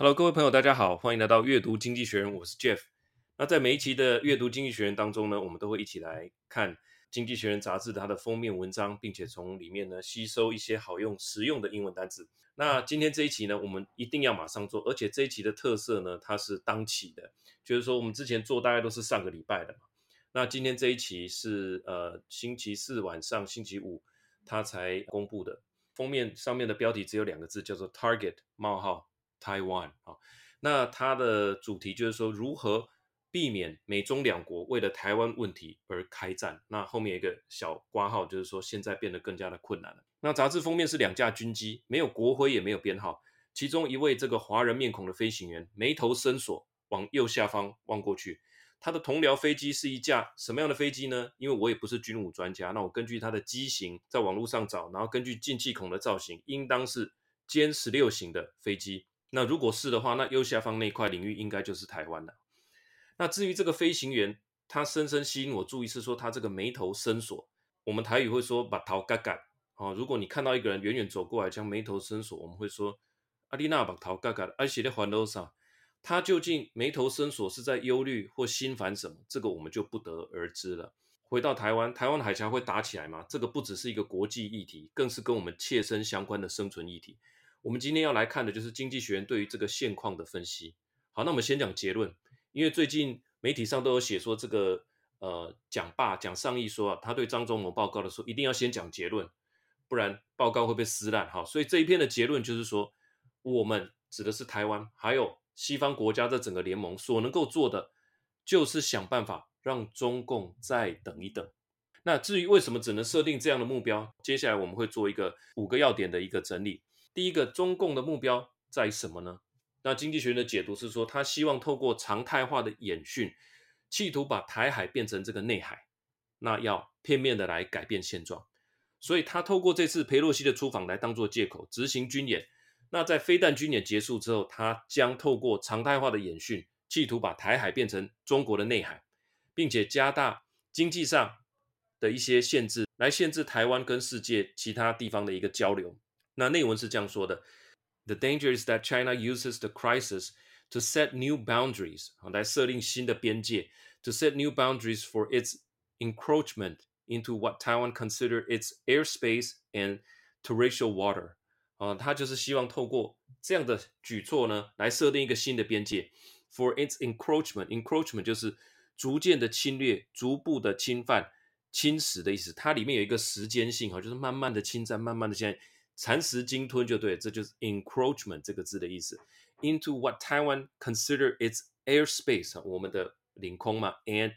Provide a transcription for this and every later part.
Hello，各位朋友，大家好，欢迎来到阅读经济学人，我是 Jeff。那在每一期的阅读经济学人当中呢，我们都会一起来看经济学人杂志的它的封面文章，并且从里面呢吸收一些好用、实用的英文单词。那今天这一期呢，我们一定要马上做，而且这一期的特色呢，它是当期的，就是说我们之前做大概都是上个礼拜的嘛。那今天这一期是呃星期四晚上、星期五它才公布的，封面上面的标题只有两个字，叫做 Target 冒号。Taiwan 啊，那它的主题就是说如何避免美中两国为了台湾问题而开战。那后面一个小挂号，就是说现在变得更加的困难了。那杂志封面是两架军机，没有国徽也没有编号，其中一位这个华人面孔的飞行员眉头深锁，往右下方望过去。他的同僚飞机是一架什么样的飞机呢？因为我也不是军武专家，那我根据它的机型在网络上找，然后根据进气孔的造型，应当是歼十六型的飞机。那如果是的话，那右下方那块领域应该就是台湾了。那至于这个飞行员，他深深吸引我注意是说他这个眉头深锁，我们台语会说把头盖盖。哦，如果你看到一个人远远走过来将眉头深锁，我们会说阿丽娜把头盖盖，而且在环路上，他究竟眉头深锁是在忧虑或心烦什么？这个我们就不得而知了。回到台湾，台湾海峡会打起来吗？这个不只是一个国际议题，更是跟我们切身相关的生存议题。我们今天要来看的就是《经济学人》对于这个现况的分析。好，那我们先讲结论，因为最近媒体上都有写说这个呃讲罢讲上议说啊，他对张忠谋报告的时候一定要先讲结论，不然报告会被撕烂。哈，所以这一篇的结论就是说，我们指的是台湾，还有西方国家这整个联盟所能够做的，就是想办法让中共再等一等。那至于为什么只能设定这样的目标，接下来我们会做一个五个要点的一个整理。第一个，中共的目标在什么呢？那经济学人的解读是说，他希望透过常态化的演训，企图把台海变成这个内海，那要片面的来改变现状。所以他透过这次裴洛西的出访来当做借口执行军演。那在飞弹军演结束之后，他将透过常态化的演训，企图把台海变成中国的内海，并且加大经济上的一些限制，来限制台湾跟世界其他地方的一个交流。那内文是这样说的：The danger is that China uses the crisis to set new boundaries，来设定新的边界，to set new boundaries for its encroachment into what Taiwan consider its airspace and terrestrial water。啊，他就是希望透过这样的举措呢，来设定一个新的边界，for its encroachment。encroachment 就是逐渐的侵略、逐步的侵犯、侵蚀的意思。它里面有一个时间性哈，就是慢慢的侵占，慢慢的现在。 蚕食鲸吞就对，这就是 encroachment 这个字的意思。Into what Taiwan consider its airspace，我们的领空嘛，and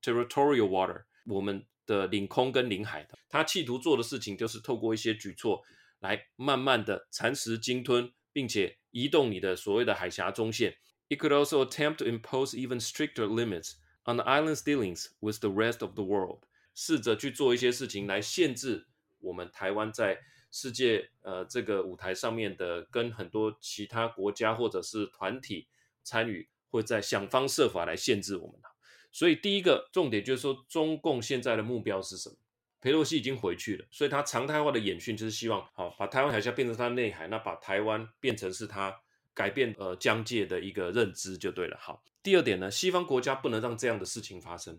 territorial water，我们的领空跟领海。他企图做的事情就是透过一些举措来慢慢的蚕食鲸吞，并且移动你的所谓的海峡中线。It could also attempt to impose even stricter limits on the island's dealings with the rest of the world，试着去做一些事情来限制我们台湾在。世界呃，这个舞台上面的跟很多其他国家或者是团体参与，会在想方设法来限制我们。所以第一个重点就是说，中共现在的目标是什么？佩洛西已经回去了，所以他常态化的演训就是希望，好把台湾海峡变成他内海，那把台湾变成是他改变呃疆界的一个认知就对了。好，第二点呢，西方国家不能让这样的事情发生。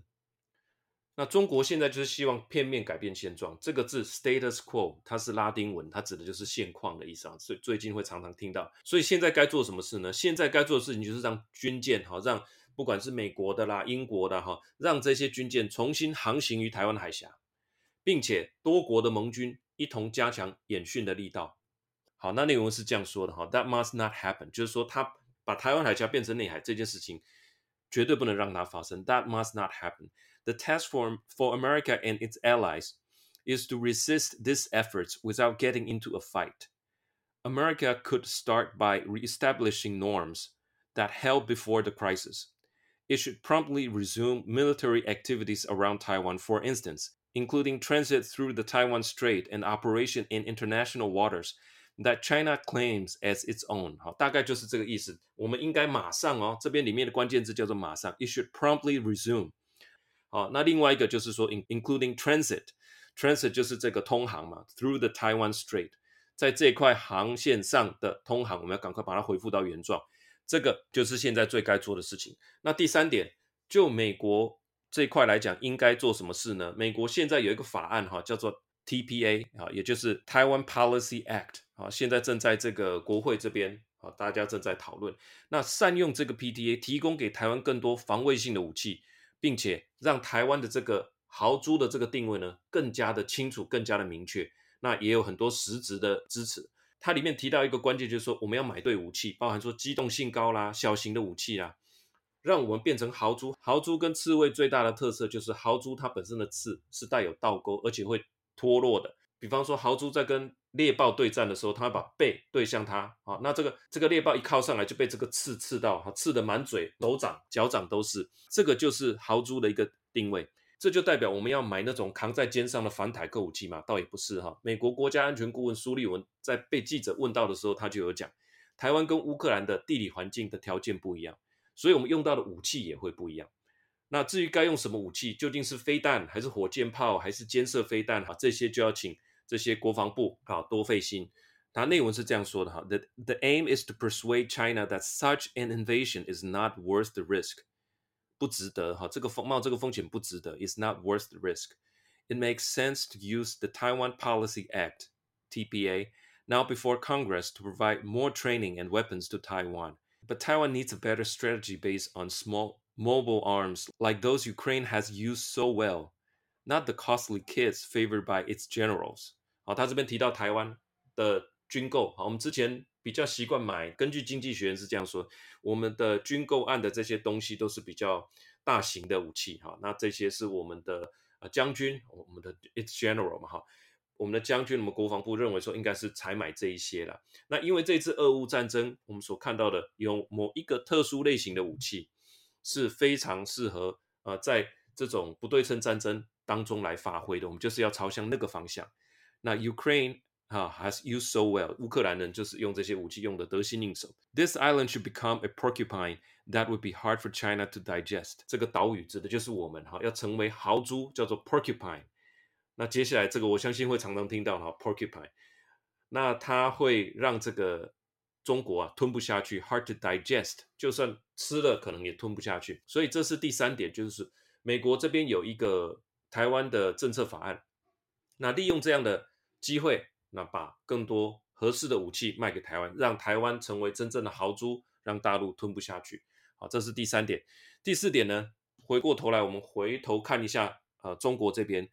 那中国现在就是希望片面改变现状，这个字 status quo 它是拉丁文，它指的就是现况的意思啊。所以最近会常常听到。所以现在该做什么事呢？现在该做的事情就是让军舰哈，让不管是美国的啦、英国的哈，让这些军舰重新航行于台湾海峡，并且多国的盟军一同加强演训的力道。好，那内容是这样说的哈，That must not happen，就是说他把台湾海峡变成内海这件事情。绝对不能让它发生。That must not happen. The task for for America and its allies is to resist these efforts without getting into a fight. America could start by reestablishing norms that held before the crisis. It should promptly resume military activities around Taiwan, for instance, including transit through the Taiwan Strait and operation in international waters. That China claims as its own，好，大概就是这个意思。我们应该马上哦，这边里面的关键字叫做马上。It should promptly resume。 哦，那另外一个就是说，including transit，transit 就是这个通航嘛，through the Taiwan Strait，在这块航线上的通航，我们要赶快把它恢复到原状。这个就是现在最该做的事情。那第三点，就美国这块来讲，应该做什么事呢？美国现在有一个法案哈，叫做 TPA 啊，也就是 Taiwan Policy Act 啊，现在正在这个国会这边啊，大家正在讨论。那善用这个 PTA，提供给台湾更多防卫性的武器，并且让台湾的这个豪猪的这个定位呢，更加的清楚，更加的明确。那也有很多实质的支持。它里面提到一个关键，就是说我们要买对武器，包含说机动性高啦、小型的武器啦，让我们变成豪猪。豪猪跟刺猬最大的特色就是豪猪它本身的刺是带有倒钩，而且会脱落的。比方说豪猪在跟猎豹对战的时候，它把背对向它，啊，那这个这个猎豹一靠上来就被这个刺刺到，哈，刺得满嘴、手掌、脚掌都是。这个就是豪猪的一个定位。这就代表我们要买那种扛在肩上的反坦克武器嘛？倒也不是哈。美国国家安全顾问苏利文在被记者问到的时候，他就有讲，台湾跟乌克兰的地理环境的条件不一样，所以我们用到的武器也会不一样。那至于该用什么武器，究竟是飞弹还是火箭炮还是尖射飞弹哈，这些就要请这些国防部啊多费心。他内文是这样说的哈：The the aim is to persuade China that such an invasion is not worth the risk. 不值得哈，这个风冒这个风险不值得。It's not worth the risk. It makes sense to use the Taiwan Policy Act (TPA) now before Congress to provide more training and weapons to Taiwan. But Taiwan needs a better strategy based on small mobile arms like those Ukraine has used so well, not the costly kits favored by its generals. 好，他这边提到台湾的军购，好，我们之前。比较习惯买，根据经济学人是这样说，我们的军购案的这些东西都是比较大型的武器哈，那这些是我们的呃将军，我们的 its general 嘛哈，我们的将军，我们国防部认为说应该是采买这一些了。那因为这次俄乌战争，我们所看到的有某一个特殊类型的武器是非常适合呃在这种不对称战争当中来发挥的，我们就是要朝向那个方向。那 Ukraine。哈、has used so well。乌克兰人就是用这些武器用的得心应手。This island should become a porcupine that would be hard for China to digest。这个岛屿指的就是我们哈，要成为豪猪，叫做 porcupine。那接下来这个我相信会常常听到哈，porcupine。那它会让这个中国啊吞不下去，hard to digest。就算吃了，可能也吞不下去。所以这是第三点，就是美国这边有一个台湾的政策法案，那利用这样的机会。那把更多合适的武器卖给台湾，让台湾成为真正的豪猪，让大陆吞不下去。好，这是第三点。第四点呢？回过头来，我们回头看一下，呃，中国这边，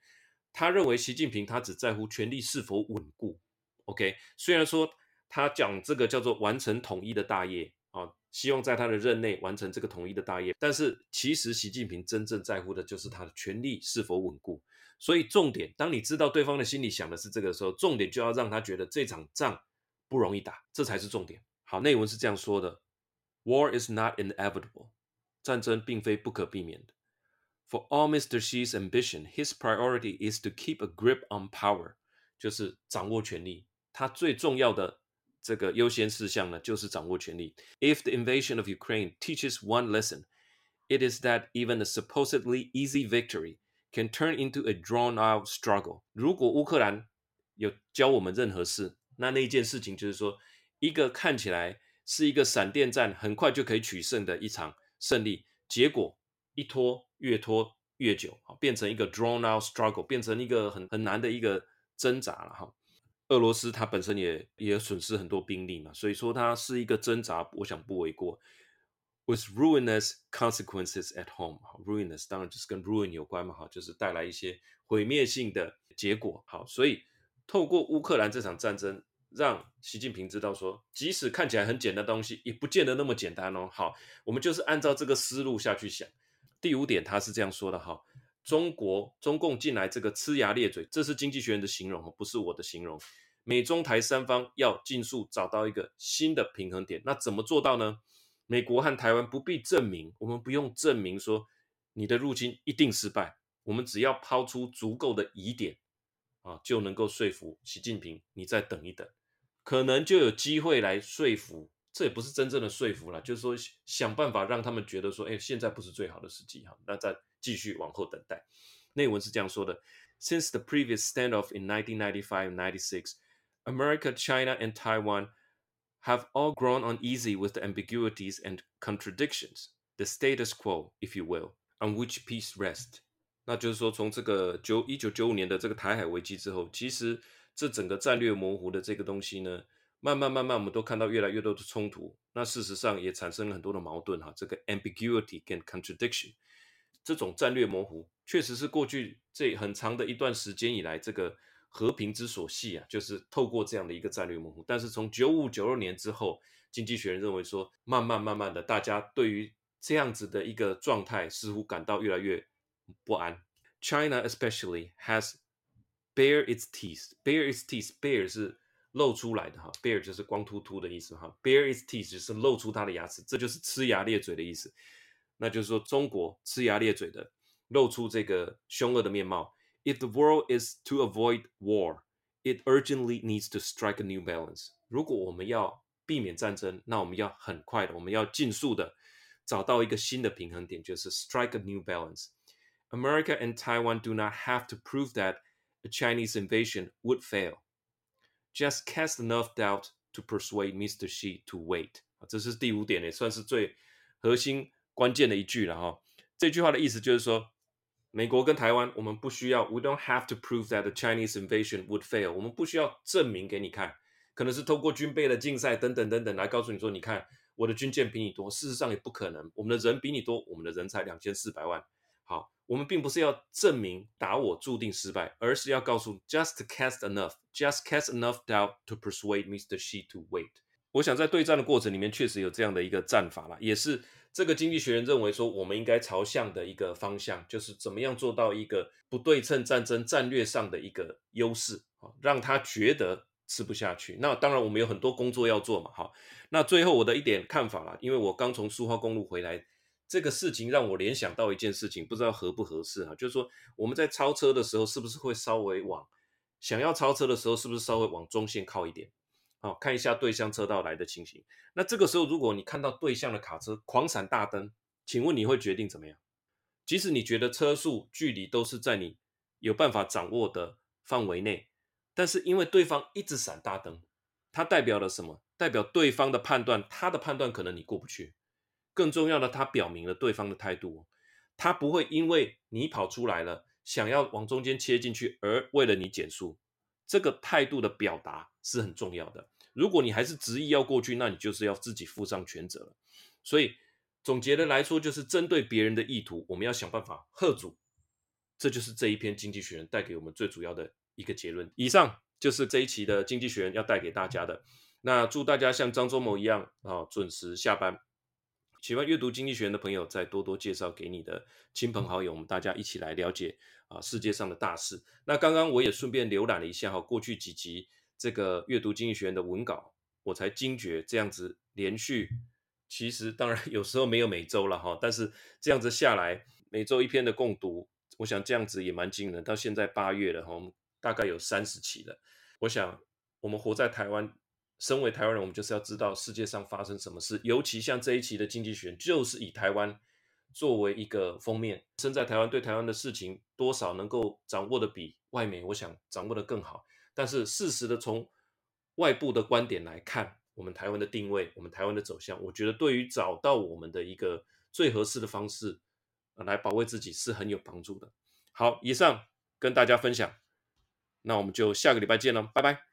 他认为习近平他只在乎权力是否稳固。OK，虽然说他讲这个叫做完成统一的大业，希望在他的任内完成这个统一的大业，但是其实习近平真正在乎的就是他的权力是否稳固。所以重点，当你知道对方的心里想的是这个时候，重点就要让他觉得这场仗不容易打，这才是重点。好，内文是这样说的：War is not inevitable，战争并非不可避免的。For all Mr. Xi's ambition, his priority is to keep a grip on power，就是掌握权力。他最重要的这个优先事项呢，就是掌握权力。If the invasion of Ukraine teaches one lesson, it is that even a supposedly easy victory Can turn into a drawn-out struggle。如果乌克兰有教我们任何事，那那一件事情就是说，一个看起来是一个闪电战，很快就可以取胜的一场胜利，结果一拖越拖越久，变成一个 drawn-out struggle，变成一个很很难的一个挣扎了哈。俄罗斯它本身也也损失很多兵力嘛，所以说它是一个挣扎，我想不为过。With ruinous consequences at home，好，ruinous 当然就是跟 ruin 有关嘛，哈，就是带来一些毁灭性的结果，好，所以透过乌克兰这场战争，让习近平知道说，即使看起来很简单的东西，也不见得那么简单哦。好，我们就是按照这个思路下去想。第五点，他是这样说的哈，中国中共近来这个呲牙咧嘴，这是经济学人的形容，不是我的形容。美中台三方要尽速找到一个新的平衡点，那怎么做到呢？美国和台湾不必证明，我们不用证明说你的入侵一定失败，我们只要抛出足够的疑点啊，就能够说服习近平，你再等一等，可能就有机会来说服。这也不是真正的说服了，就是说想办法让他们觉得说，哎，现在不是最好的时机哈，那再继续往后等待。内文是这样说的：Since the previous standoff in 1995-96. America, China, and Taiwan have all grown uneasy with the ambiguities and contradictions, the status quo, if you will, on which peace rests. 那就是说，从这个九一九九五年的这个台海危机之后，其实这整个战略模糊的这个东西呢，慢慢慢慢，我们都看到越来越多的冲突。那事实上也产生了很多的矛盾哈。这个 ambiguity 跟 contradiction，这种战略模糊，确实是过去这很长的一段时间以来这个。和平之所系啊，就是透过这样的一个战略模糊。但是从九五九六年之后，经济学人认为说，慢慢慢慢的，大家对于这样子的一个状态似乎感到越来越不安。China especially has bare its teeth. Bare its teeth. Bare 是露出来的哈，bare 就是光秃秃的意思哈。Bare its teeth 就是露出它的牙齿，这就是呲牙咧嘴的意思。那就是说，中国呲牙咧嘴的露出这个凶恶的面貌。If the world is to avoid war, it urgently needs to strike a new balance. 如果我们要避免战争，那我们要很快的，我们要尽速的找到一个新的平衡点，就是 strike a new balance. America and Taiwan do not have to prove that a Chinese invasion would fail. Just cast enough doubt to persuade Mr. Xi to wait. 这是第五点，也算是最核心关键的一句了哈。这句话的意思就是说。美国跟台湾，我们不需要，we don't have to prove that the Chinese invasion would fail。我们不需要证明给你看，可能是透过军备的竞赛等等等等来告诉你说，你看我的军舰比你多。事实上也不可能，我们的人比你多，我们的人才两千四百万。好，我们并不是要证明打我注定失败，而是要告诉 just cast enough，just cast enough doubt to persuade Mr. Xi to wait。我想在对战的过程里面，确实有这样的一个战法啦，也是。这个经济学人认为说，我们应该朝向的一个方向，就是怎么样做到一个不对称战争战略上的一个优势啊，让他觉得吃不下去。那当然，我们有很多工作要做嘛。好，那最后我的一点看法啦，因为我刚从苏花公路回来，这个事情让我联想到一件事情，不知道合不合适啊，就是说我们在超车的时候，是不是会稍微往想要超车的时候，是不是稍微往中线靠一点？好，看一下对向车道来的情形。那这个时候，如果你看到对向的卡车狂闪大灯，请问你会决定怎么样？即使你觉得车速、距离都是在你有办法掌握的范围内，但是因为对方一直闪大灯，它代表了什么？代表对方的判断，他的判断可能你过不去。更重要的，他表明了对方的态度，他不会因为你跑出来了，想要往中间切进去，而为了你减速。这个态度的表达是很重要的。如果你还是执意要过去，那你就是要自己负上全责了。所以总结的来说，就是针对别人的意图，我们要想办法喝阻。这就是这一篇《经济学人》带给我们最主要的一个结论。以上就是这一期的《经济学人》要带给大家的。那祝大家像张忠谋一样啊，准时下班。喜欢阅读《经济学人》的朋友，再多多介绍给你的亲朋好友，我们大家一起来了解。啊，世界上的大事。那刚刚我也顺便浏览了一下哈，过去几集这个阅读经济学人的文稿，我才惊觉这样子连续，其实当然有时候没有每周了哈，但是这样子下来，每周一篇的共读，我想这样子也蛮惊人。到现在八月了哈，我们大概有三十期了。我想我们活在台湾，身为台湾人，我们就是要知道世界上发生什么事，尤其像这一期的经济学，就是以台湾。作为一个封面，身在台湾对台湾的事情多少能够掌握的比外媒，我想掌握的更好。但是适时的从外部的观点来看，我们台湾的定位，我们台湾的走向，我觉得对于找到我们的一个最合适的方式来保卫自己是很有帮助的。好，以上跟大家分享，那我们就下个礼拜见了，拜拜。